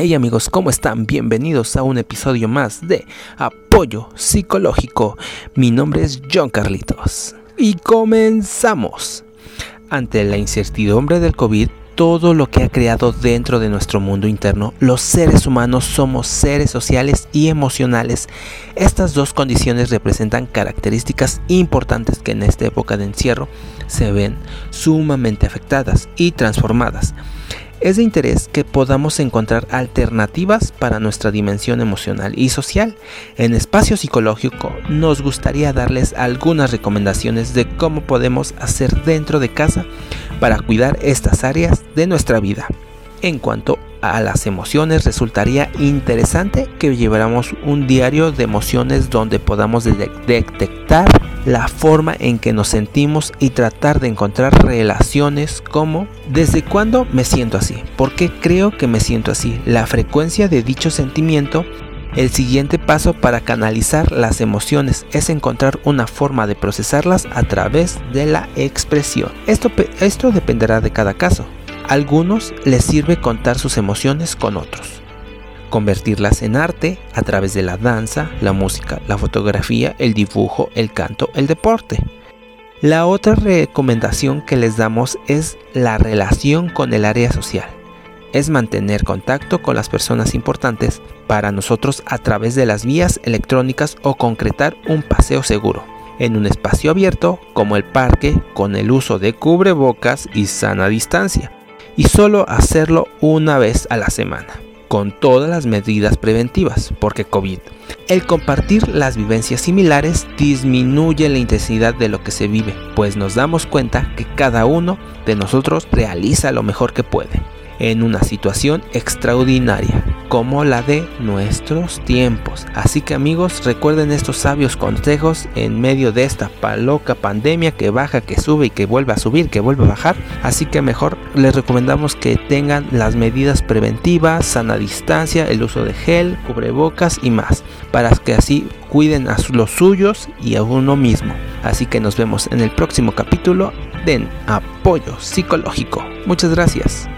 Hey amigos, ¿cómo están? Bienvenidos a un episodio más de Apoyo Psicológico. Mi nombre es John Carlitos. Y comenzamos. Ante la incertidumbre del COVID, todo lo que ha creado dentro de nuestro mundo interno, los seres humanos somos seres sociales y emocionales. Estas dos condiciones representan características importantes que en esta época de encierro se ven sumamente afectadas y transformadas. Es de interés que podamos encontrar alternativas para nuestra dimensión emocional y social. En espacio psicológico nos gustaría darles algunas recomendaciones de cómo podemos hacer dentro de casa para cuidar estas áreas de nuestra vida. En cuanto a las emociones, resultaría interesante que lleváramos un diario de emociones donde podamos detectar la forma en que nos sentimos y tratar de encontrar relaciones como ¿desde cuándo me siento así? ¿Por qué creo que me siento así? La frecuencia de dicho sentimiento el siguiente paso para canalizar las emociones es encontrar una forma de procesarlas a través de la expresión. Esto, esto dependerá de cada caso. A algunos les sirve contar sus emociones con otros convertirlas en arte a través de la danza, la música, la fotografía, el dibujo, el canto, el deporte. La otra recomendación que les damos es la relación con el área social. Es mantener contacto con las personas importantes para nosotros a través de las vías electrónicas o concretar un paseo seguro en un espacio abierto como el parque con el uso de cubrebocas y sana distancia y solo hacerlo una vez a la semana con todas las medidas preventivas, porque COVID. El compartir las vivencias similares disminuye la intensidad de lo que se vive, pues nos damos cuenta que cada uno de nosotros realiza lo mejor que puede en una situación extraordinaria como la de nuestros tiempos. Así que amigos, recuerden estos sabios consejos en medio de esta loca pandemia que baja, que sube y que vuelve a subir, que vuelve a bajar. Así que mejor les recomendamos que tengan las medidas preventivas, sana distancia, el uso de gel, cubrebocas y más, para que así cuiden a los suyos y a uno mismo. Así que nos vemos en el próximo capítulo de Apoyo Psicológico. Muchas gracias.